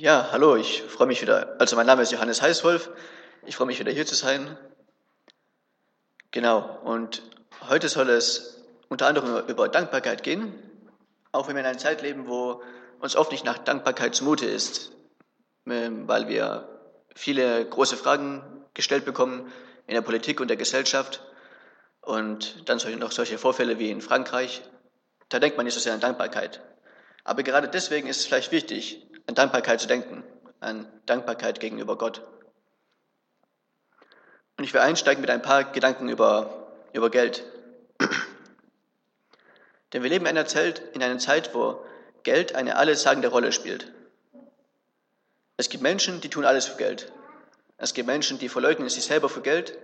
Ja, hallo, ich freue mich wieder. Also mein Name ist Johannes Heißwolf. Ich freue mich wieder hier zu sein. Genau, und heute soll es unter anderem über Dankbarkeit gehen, auch wenn wir in einer Zeit leben, wo uns oft nicht nach Dankbarkeit zumute ist, ähm, weil wir viele große Fragen gestellt bekommen in der Politik und der Gesellschaft und dann noch solche Vorfälle wie in Frankreich. Da denkt man nicht so sehr an Dankbarkeit. Aber gerade deswegen ist es vielleicht wichtig, an Dankbarkeit zu denken, an Dankbarkeit gegenüber Gott. Und ich will einsteigen mit ein paar Gedanken über, über Geld. Denn wir leben in einer, Zeit, in einer Zeit, wo Geld eine allessagende Rolle spielt. Es gibt Menschen, die tun alles für Geld. Es gibt Menschen, die verleugnen sich selber für Geld.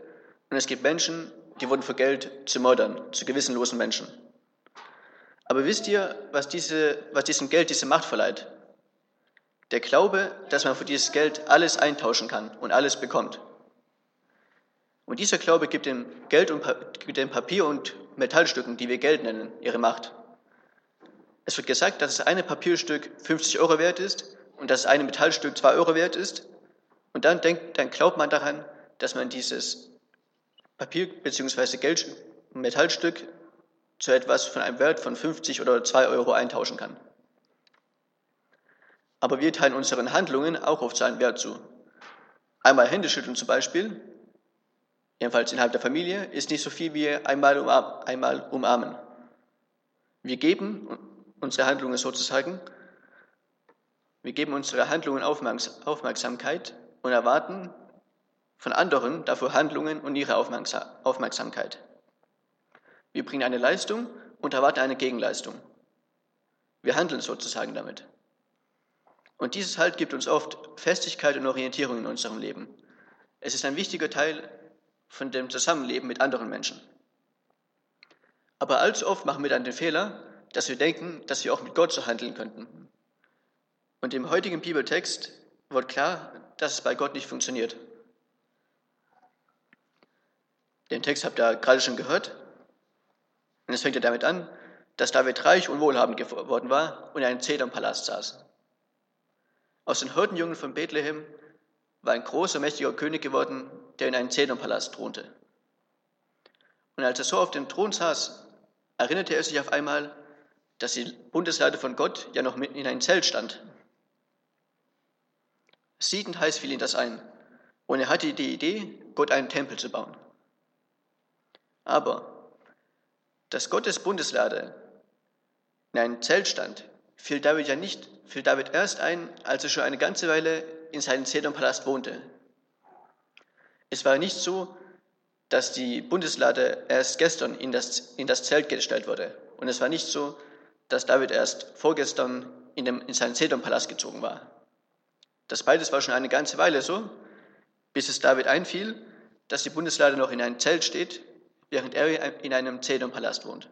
Und es gibt Menschen, die wurden für Geld zu Mördern, zu gewissenlosen Menschen. Aber wisst ihr, was, diese, was diesem Geld diese Macht verleiht? Der Glaube, dass man für dieses Geld alles eintauschen kann und alles bekommt. Und dieser Glaube gibt dem Geld und gibt dem Papier und Metallstücken, die wir Geld nennen, ihre Macht. Es wird gesagt, dass das eine Papierstück 50 Euro wert ist und dass das eine Metallstück 2 Euro wert ist. Und dann, denkt, dann glaubt man daran, dass man dieses Papier- bzw. Metallstück zu etwas von einem Wert von 50 oder 2 Euro eintauschen kann. Aber wir teilen unseren Handlungen auch oft seinen Wert zu. Einmal Hände schütteln zum Beispiel, jedenfalls innerhalb der Familie, ist nicht so viel wie einmal, umarm, einmal umarmen. Wir geben unsere Handlungen sozusagen, wir geben unsere Handlungen Aufmerksamkeit und erwarten von anderen dafür Handlungen und ihre Aufmerksamkeit. Wir bringen eine Leistung und erwarten eine Gegenleistung. Wir handeln sozusagen damit. Und dieses Halt gibt uns oft Festigkeit und Orientierung in unserem Leben. Es ist ein wichtiger Teil von dem Zusammenleben mit anderen Menschen. Aber allzu oft machen wir dann den Fehler, dass wir denken, dass wir auch mit Gott so handeln könnten. Und im heutigen Bibeltext wird klar, dass es bei Gott nicht funktioniert. Den Text habt ihr gerade schon gehört. Und es fängt ja damit an, dass David reich und wohlhabend geworden war und in einem Zedernpalast saß. Aus den Hirtenjungen von Bethlehem war ein großer, mächtiger König geworden, der in einem Zedernpalast thronte. Und als er so auf dem Thron saß, erinnerte er sich auf einmal, dass die Bundeslade von Gott ja noch mitten in einem Zelt stand. Siedend heiß fiel ihm das ein, und er hatte die Idee, Gott einen Tempel zu bauen. Aber dass Gottes Bundeslade in einem Zelt stand, fiel David ja nicht, fiel David erst ein, als er schon eine ganze Weile in seinem Zedernpalast wohnte. Es war nicht so, dass die Bundeslade erst gestern in das, in das Zelt gestellt wurde. Und es war nicht so, dass David erst vorgestern in, dem, in seinen Zedernpalast gezogen war. Das beides war schon eine ganze Weile so, bis es David einfiel, dass die Bundeslade noch in einem Zelt steht, während er in einem Zedernpalast wohnt.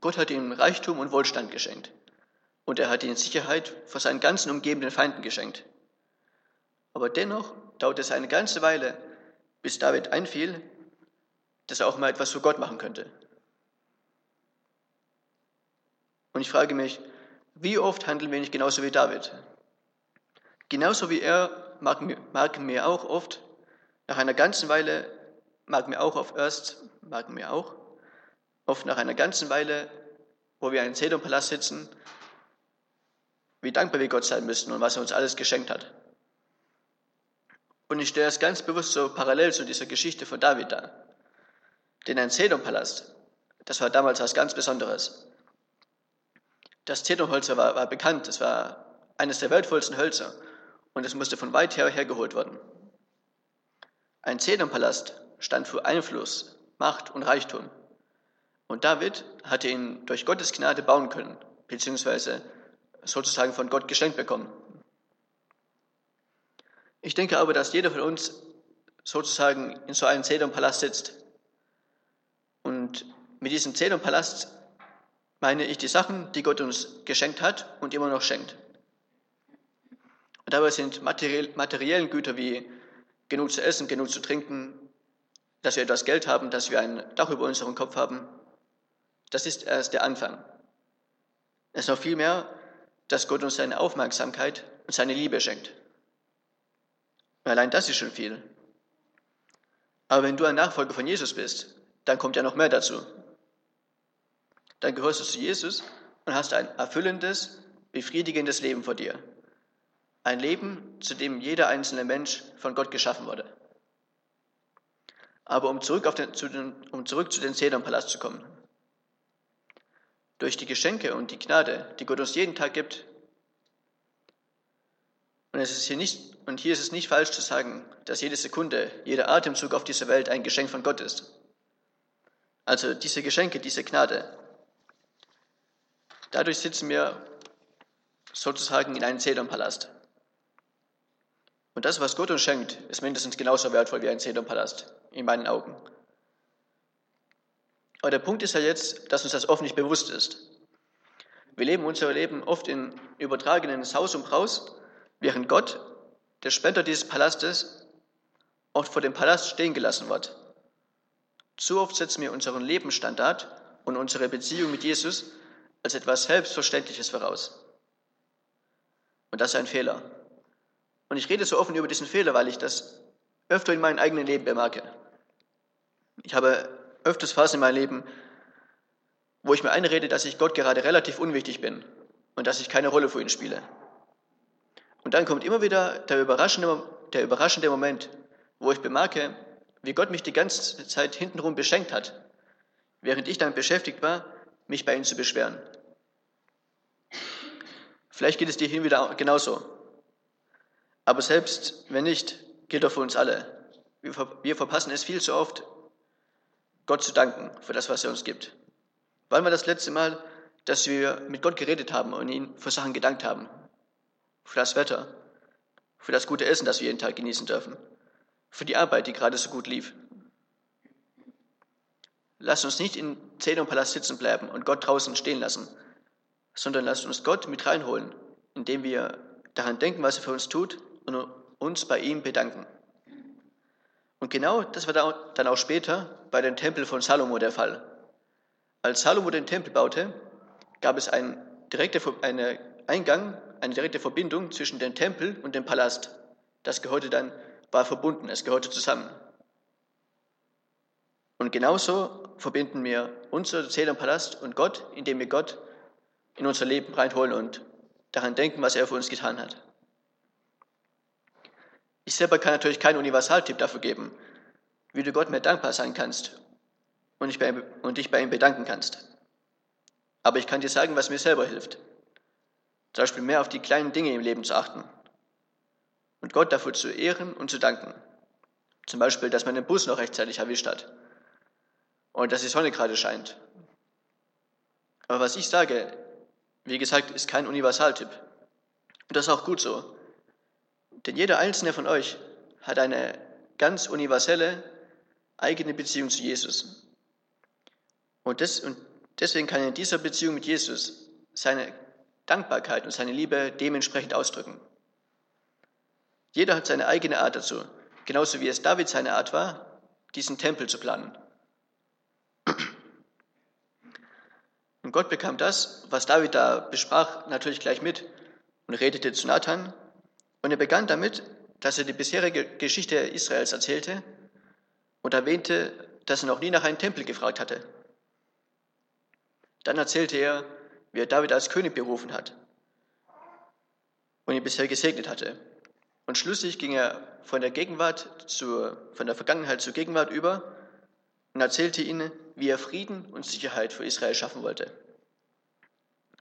Gott hat ihm Reichtum und Wohlstand geschenkt. Und er hat ihm Sicherheit vor seinen ganzen umgebenden Feinden geschenkt. Aber dennoch dauerte es eine ganze Weile, bis David einfiel, dass er auch mal etwas für Gott machen könnte. Und ich frage mich, wie oft handeln wir nicht genauso wie David? Genauso wie er mag mir, mag mir auch oft, nach einer ganzen Weile, mag mir auch oft erst, mag mir auch, oft nach einer ganzen Weile, wo wir in Zedonpalast sitzen, wie dankbar wir Gott sein müssen und was er uns alles geschenkt hat. Und ich stelle das ganz bewusst so parallel zu dieser Geschichte von David da. Denn ein Zedonpalast, das war damals was ganz Besonderes. Das Zedonholz war, war bekannt, es war eines der wertvollsten Hölzer und es musste von weit her hergeholt werden. Ein Zedonpalast stand für Einfluss, Macht und Reichtum. Und David hatte ihn durch Gottes Gnade bauen können, beziehungsweise sozusagen von Gott geschenkt bekommen. Ich denke aber, dass jeder von uns sozusagen in so einem Zedonpalast sitzt. Und mit diesem Zedonpalast meine ich die Sachen, die Gott uns geschenkt hat und immer noch schenkt. Und dabei sind materiellen Güter wie genug zu essen, genug zu trinken, dass wir etwas Geld haben, dass wir ein Dach über unserem Kopf haben, das ist erst der Anfang. Es ist noch viel mehr, dass Gott uns seine Aufmerksamkeit und seine Liebe schenkt. Allein das ist schon viel. Aber wenn du ein Nachfolger von Jesus bist, dann kommt ja noch mehr dazu. Dann gehörst du zu Jesus und hast ein erfüllendes, befriedigendes Leben vor dir. Ein Leben, zu dem jeder einzelne Mensch von Gott geschaffen wurde. Aber um zurück, den, zu, den, um zurück zu den Zedernpalast zu kommen. Durch die Geschenke und die Gnade, die Gott uns jeden Tag gibt. Und, es ist hier nicht, und hier ist es nicht falsch zu sagen, dass jede Sekunde, jeder Atemzug auf dieser Welt ein Geschenk von Gott ist. Also diese Geschenke, diese Gnade. Dadurch sitzen wir sozusagen in einem Zedernpalast. Und das, was Gott uns schenkt, ist mindestens genauso wertvoll wie ein Zedernpalast, in meinen Augen. Aber der Punkt ist ja jetzt, dass uns das oft nicht bewusst ist. Wir leben unser Leben oft in übertragenen Saus und Braus, während Gott, der Spender dieses Palastes, oft vor dem Palast stehen gelassen wird. Zu oft setzen wir unseren Lebensstandard und unsere Beziehung mit Jesus als etwas Selbstverständliches voraus. Und das ist ein Fehler. Und ich rede so offen über diesen Fehler, weil ich das öfter in meinem eigenen Leben bemerke. Ich habe öfters Phasen in meinem Leben, wo ich mir einrede, dass ich Gott gerade relativ unwichtig bin und dass ich keine Rolle für ihn spiele. Und dann kommt immer wieder der überraschende, der überraschende Moment, wo ich bemerke, wie Gott mich die ganze Zeit hintenrum beschenkt hat, während ich damit beschäftigt war, mich bei ihm zu beschweren. Vielleicht geht es dir hin wieder genauso. Aber selbst wenn nicht, gilt doch für uns alle. Wir verpassen es viel zu oft, Gott zu danken für das, was er uns gibt. Wann war das letzte Mal, dass wir mit Gott geredet haben und ihn für Sachen gedankt haben? Für das Wetter, für das gute Essen, das wir jeden Tag genießen dürfen, für die Arbeit, die gerade so gut lief. Lasst uns nicht in Zedonpalast sitzen bleiben und Gott draußen stehen lassen, sondern lasst uns Gott mit reinholen, indem wir daran denken, was er für uns tut und uns bei ihm bedanken. Und genau das war dann auch später bei dem Tempel von Salomo der Fall. Als Salomo den Tempel baute, gab es einen eine Eingang, eine direkte Verbindung zwischen dem Tempel und dem Palast. Das gehörte dann, war verbunden, es gehörte zusammen. Und genauso verbinden wir unser Zählerpalast und Gott, indem wir Gott in unser Leben reinholen und daran denken, was er für uns getan hat. Ich selber kann natürlich keinen Universaltipp dafür geben, wie du Gott mehr dankbar sein kannst und dich, bei ihm, und dich bei ihm bedanken kannst. Aber ich kann dir sagen, was mir selber hilft. Zum Beispiel mehr auf die kleinen Dinge im Leben zu achten und Gott dafür zu ehren und zu danken. Zum Beispiel, dass man den Bus noch rechtzeitig erwischt hat und dass die Sonne gerade scheint. Aber was ich sage, wie gesagt, ist kein Universaltipp. Und das ist auch gut so. Denn jeder einzelne von euch hat eine ganz universelle eigene Beziehung zu Jesus. Und, das, und deswegen kann er in dieser Beziehung mit Jesus seine Dankbarkeit und seine Liebe dementsprechend ausdrücken. Jeder hat seine eigene Art dazu, genauso wie es David seine Art war, diesen Tempel zu planen. Und Gott bekam das, was David da besprach, natürlich gleich mit und redete zu Nathan und er begann damit, dass er die bisherige Geschichte Israels erzählte und erwähnte, dass er noch nie nach einem Tempel gefragt hatte. Dann erzählte er, wie er David als König berufen hat und ihn bisher gesegnet hatte. Und schließlich ging er von der Gegenwart zur, von der Vergangenheit zur Gegenwart über und erzählte ihnen, wie er Frieden und Sicherheit für Israel schaffen wollte.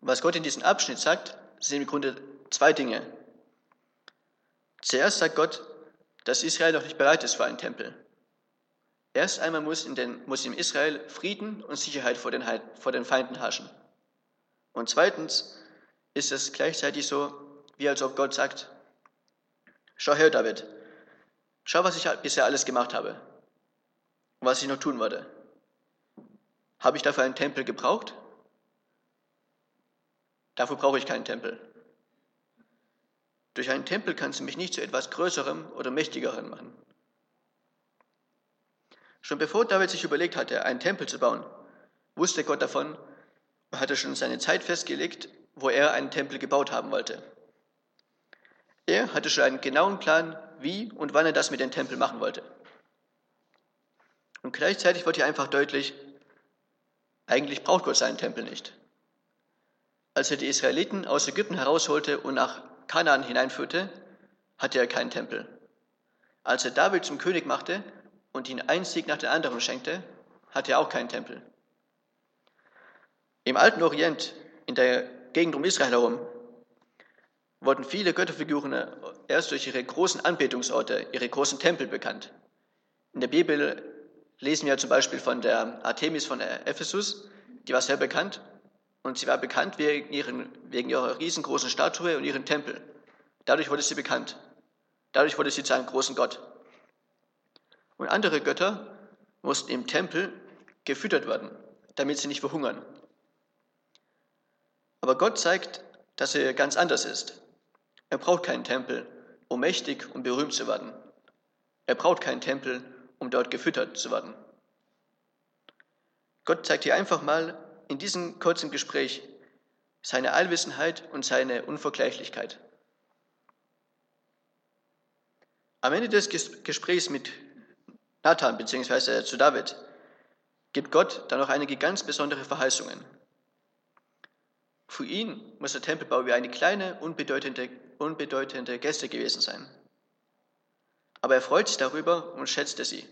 Was Gott in diesem Abschnitt sagt, sind im Grunde zwei Dinge. Zuerst sagt Gott, dass Israel noch nicht bereit ist für einen Tempel. Erst einmal muss in, den, muss in Israel Frieden und Sicherheit vor den, vor den Feinden herrschen. Und zweitens ist es gleichzeitig so, wie als ob Gott sagt, schau her, David, schau, was ich bisher alles gemacht habe und was ich noch tun würde. Habe ich dafür einen Tempel gebraucht? Dafür brauche ich keinen Tempel. Durch einen Tempel kannst du mich nicht zu etwas Größerem oder Mächtigerem machen. Schon bevor David sich überlegt hatte, einen Tempel zu bauen, wusste Gott davon und hatte schon seine Zeit festgelegt, wo er einen Tempel gebaut haben wollte. Er hatte schon einen genauen Plan, wie und wann er das mit dem Tempel machen wollte. Und gleichzeitig wird hier einfach deutlich, eigentlich braucht Gott seinen Tempel nicht. Als er die Israeliten aus Ägypten herausholte und nach Kanaan hineinführte, hatte er keinen Tempel. Als er David zum König machte und ihn einen Sieg nach dem anderen schenkte, hatte er auch keinen Tempel. Im alten Orient, in der Gegend um Israel herum, wurden viele Götterfiguren erst durch ihre großen Anbetungsorte, ihre großen Tempel bekannt. In der Bibel lesen wir zum Beispiel von der Artemis von Ephesus, die war sehr bekannt und sie war bekannt wegen, ihren, wegen ihrer riesengroßen Statue und ihren Tempel. Dadurch wurde sie bekannt. Dadurch wurde sie zu einem großen Gott. Und andere Götter mussten im Tempel gefüttert werden, damit sie nicht verhungern. Aber Gott zeigt, dass er ganz anders ist. Er braucht keinen Tempel, um mächtig und berühmt zu werden. Er braucht keinen Tempel, um dort gefüttert zu werden. Gott zeigt hier einfach mal in diesem kurzen Gespräch seine Allwissenheit und seine Unvergleichlichkeit. Am Ende des Gesprächs mit Nathan bzw. zu David gibt Gott dann noch einige ganz besondere Verheißungen. Für ihn muss der Tempelbau wie eine kleine, unbedeutende, unbedeutende Geste gewesen sein. Aber er freut sich darüber und schätzte sie.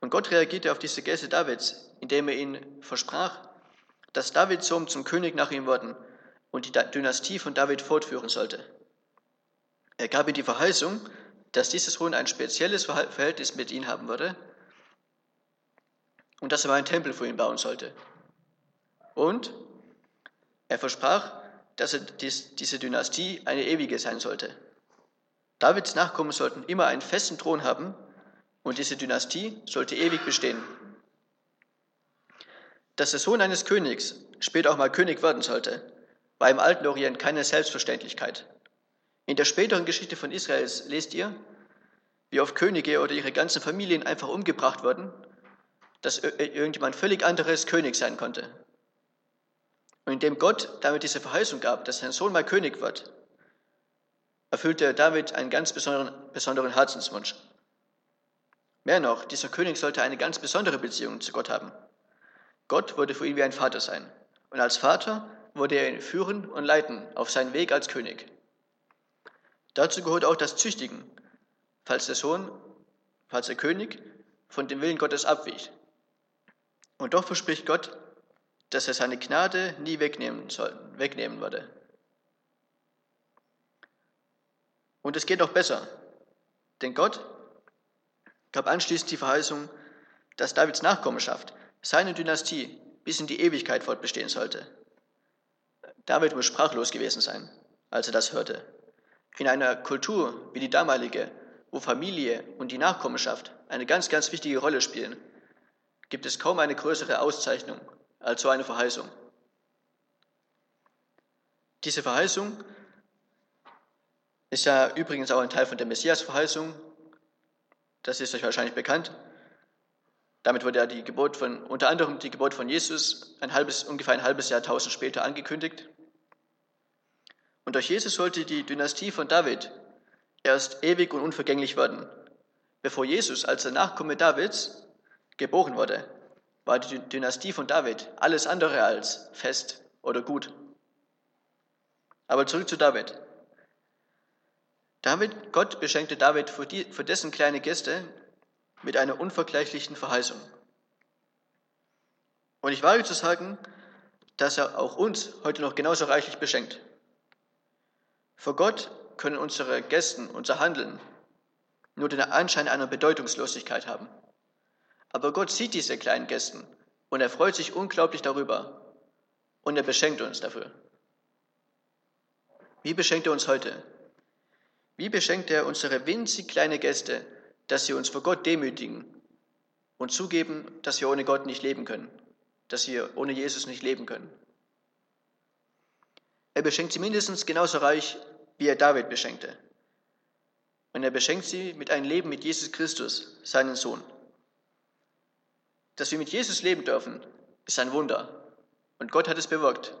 Und Gott reagierte auf diese Geste Davids, indem er ihn versprach, dass Davids Sohn zum König nach ihm worden und die Dynastie von David fortführen sollte. Er gab ihm die Verheißung, dass dieses Sohn ein spezielles Verhältnis mit ihm haben würde und dass er einen Tempel für ihn bauen sollte. Und er versprach, dass dies, diese Dynastie eine ewige sein sollte. Davids Nachkommen sollten immer einen festen Thron haben und diese Dynastie sollte ewig bestehen. Dass der Sohn eines Königs später auch mal König werden sollte, war im alten Orient keine Selbstverständlichkeit. In der späteren Geschichte von Israels lest ihr, wie oft Könige oder ihre ganzen Familien einfach umgebracht wurden, dass irgendjemand völlig anderes König sein konnte. Und indem Gott damit diese Verheißung gab, dass sein Sohn mal König wird, erfüllte David einen ganz besonderen, besonderen Herzenswunsch. Mehr noch, dieser König sollte eine ganz besondere Beziehung zu Gott haben. Gott wurde für ihn wie ein Vater sein. Und als Vater wurde er ihn führen und leiten auf seinen Weg als König. Dazu gehört auch das Züchtigen, falls der Sohn, falls der König von dem Willen Gottes abwich. Und doch verspricht Gott, dass er seine Gnade nie wegnehmen, soll, wegnehmen würde. Und es geht noch besser, denn Gott gab anschließend die Verheißung, dass Davids Nachkommenschaft, seine Dynastie, bis in die Ewigkeit fortbestehen sollte. David muss sprachlos gewesen sein, als er das hörte. In einer Kultur wie die damalige, wo Familie und die Nachkommenschaft eine ganz, ganz wichtige Rolle spielen, gibt es kaum eine größere Auszeichnung als so eine Verheißung. Diese Verheißung ist ja übrigens auch ein Teil von der Messias-Verheißung. Das ist euch wahrscheinlich bekannt. Damit wurde ja die Geburt von, unter anderem die Geburt von Jesus ein halbes, ungefähr ein halbes Jahrtausend später angekündigt. Und durch Jesus sollte die Dynastie von David erst ewig und unvergänglich werden. Bevor Jesus als der Nachkomme Davids geboren wurde, war die Dynastie von David alles andere als fest oder gut. Aber zurück zu David. David, Gott beschenkte David für, die, für dessen kleine Gäste mit einer unvergleichlichen Verheißung. Und ich wage zu sagen, dass er auch uns heute noch genauso reichlich beschenkt. Vor Gott können unsere Gästen, unser Handeln nur den Anschein einer Bedeutungslosigkeit haben. Aber Gott sieht diese kleinen Gästen und er freut sich unglaublich darüber und er beschenkt uns dafür. Wie beschenkt er uns heute? Wie beschenkt er unsere winzig kleine Gäste, dass sie uns vor Gott demütigen und zugeben, dass wir ohne Gott nicht leben können, dass wir ohne Jesus nicht leben können? Er beschenkt sie mindestens genauso reich, wie er David beschenkte. Und er beschenkt sie mit einem Leben mit Jesus Christus, seinen Sohn. Dass wir mit Jesus leben dürfen, ist ein Wunder. Und Gott hat es bewirkt.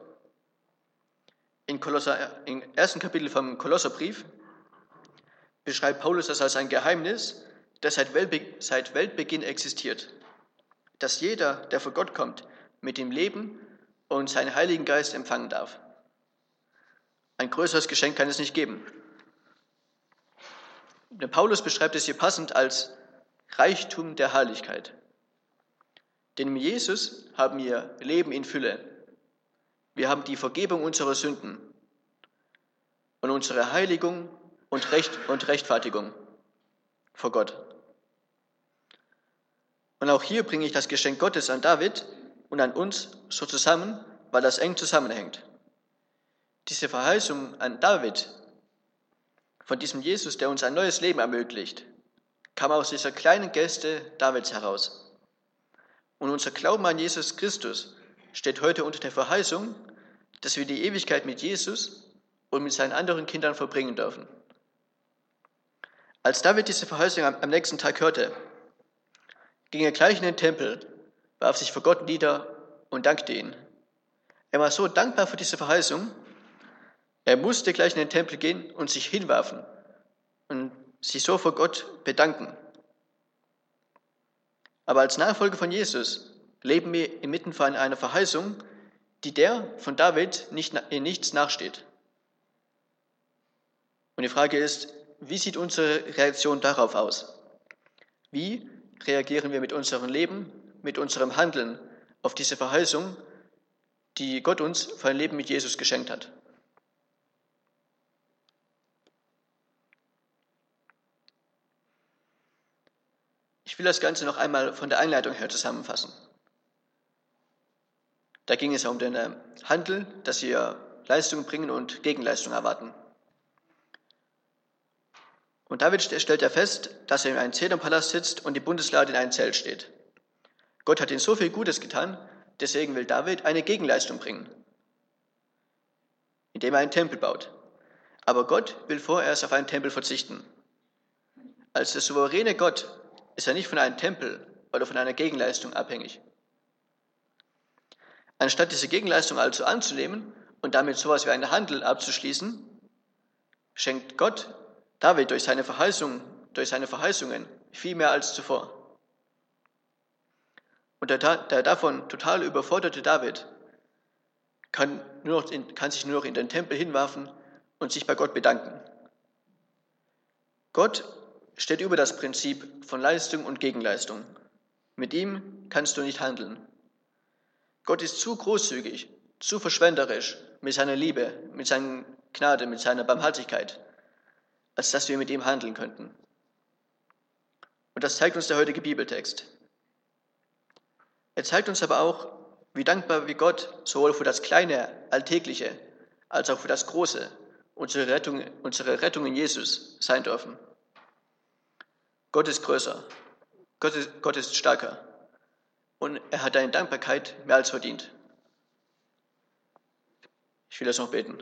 In Kolosser, im ersten Kapitel vom Kolosserbrief beschreibt Paulus das als ein Geheimnis, das seit, Weltbe seit Weltbeginn existiert. Dass jeder, der vor Gott kommt, mit ihm leben und seinen Heiligen Geist empfangen darf. Ein größeres Geschenk kann es nicht geben. Der Paulus beschreibt es hier passend als Reichtum der Herrlichkeit. Denn in Jesus haben wir Leben in Fülle. Wir haben die Vergebung unserer Sünden und unsere Heiligung und, Recht und Rechtfertigung vor Gott. Und auch hier bringe ich das Geschenk Gottes an David und an uns so zusammen, weil das eng zusammenhängt. Diese Verheißung an David von diesem Jesus, der uns ein neues Leben ermöglicht, kam aus dieser kleinen Geste Davids heraus. Und unser Glauben an Jesus Christus steht heute unter der Verheißung, dass wir die Ewigkeit mit Jesus und mit seinen anderen Kindern verbringen dürfen. Als David diese Verheißung am nächsten Tag hörte, ging er gleich in den Tempel, warf sich vor Gott nieder und dankte ihn. Er war so dankbar für diese Verheißung, er musste gleich in den Tempel gehen und sich hinwerfen und sich so vor Gott bedanken. Aber als Nachfolger von Jesus leben wir inmitten von einer Verheißung, die der von David nicht, in nichts nachsteht. Und die Frage ist, wie sieht unsere Reaktion darauf aus? Wie reagieren wir mit unserem Leben, mit unserem Handeln auf diese Verheißung, die Gott uns für ein Leben mit Jesus geschenkt hat? Ich will das Ganze noch einmal von der Einleitung her zusammenfassen. Da ging es um den äh, Handel, dass wir Leistungen bringen und Gegenleistungen erwarten. Und David stellt ja fest, dass er in einem Zedernpalast sitzt und die Bundeslade in einem Zelt steht. Gott hat ihm so viel Gutes getan, deswegen will David eine Gegenleistung bringen, indem er einen Tempel baut. Aber Gott will vorerst auf einen Tempel verzichten. Als der souveräne Gott ist er nicht von einem Tempel oder von einer Gegenleistung abhängig. Anstatt diese Gegenleistung also anzunehmen und damit sowas wie einen Handel abzuschließen, schenkt Gott David durch seine Verheißung, durch seine Verheißungen viel mehr als zuvor. Und der, der davon total überforderte David kann, nur noch in, kann sich nur noch in den Tempel hinwerfen und sich bei Gott bedanken. Gott steht über das Prinzip von Leistung und Gegenleistung. Mit ihm kannst du nicht handeln. Gott ist zu großzügig, zu verschwenderisch mit seiner Liebe, mit seiner Gnade, mit seiner Barmherzigkeit, als dass wir mit ihm handeln könnten. Und das zeigt uns der heutige Bibeltext. Er zeigt uns aber auch, wie dankbar wir Gott sowohl für das kleine, alltägliche, als auch für das große, unsere Rettung, unsere Rettung in Jesus sein dürfen. Gott ist größer. Gott ist, Gott ist stärker. Und er hat deine Dankbarkeit mehr als verdient. Ich will jetzt noch beten.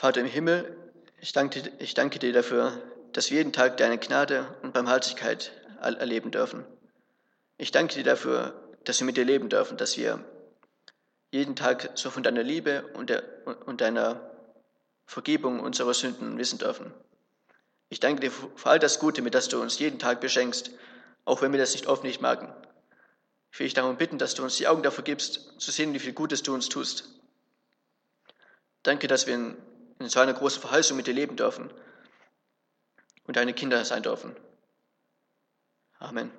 Vater im Himmel, ich danke, ich danke dir dafür, dass wir jeden Tag deine Gnade und Barmherzigkeit erleben dürfen. Ich danke dir dafür, dass wir mit dir leben dürfen, dass wir jeden Tag so von deiner Liebe und, der, und deiner Vergebung unserer Sünden wissen dürfen. Ich danke dir für all das Gute, mit das du uns jeden Tag beschenkst, auch wenn wir das nicht oft nicht merken. Ich will dich darum bitten, dass du uns die Augen dafür gibst, zu sehen, wie viel Gutes du uns tust. Danke, dass wir in, in so einer großen Verheißung mit dir leben dürfen und deine Kinder sein dürfen. Amen.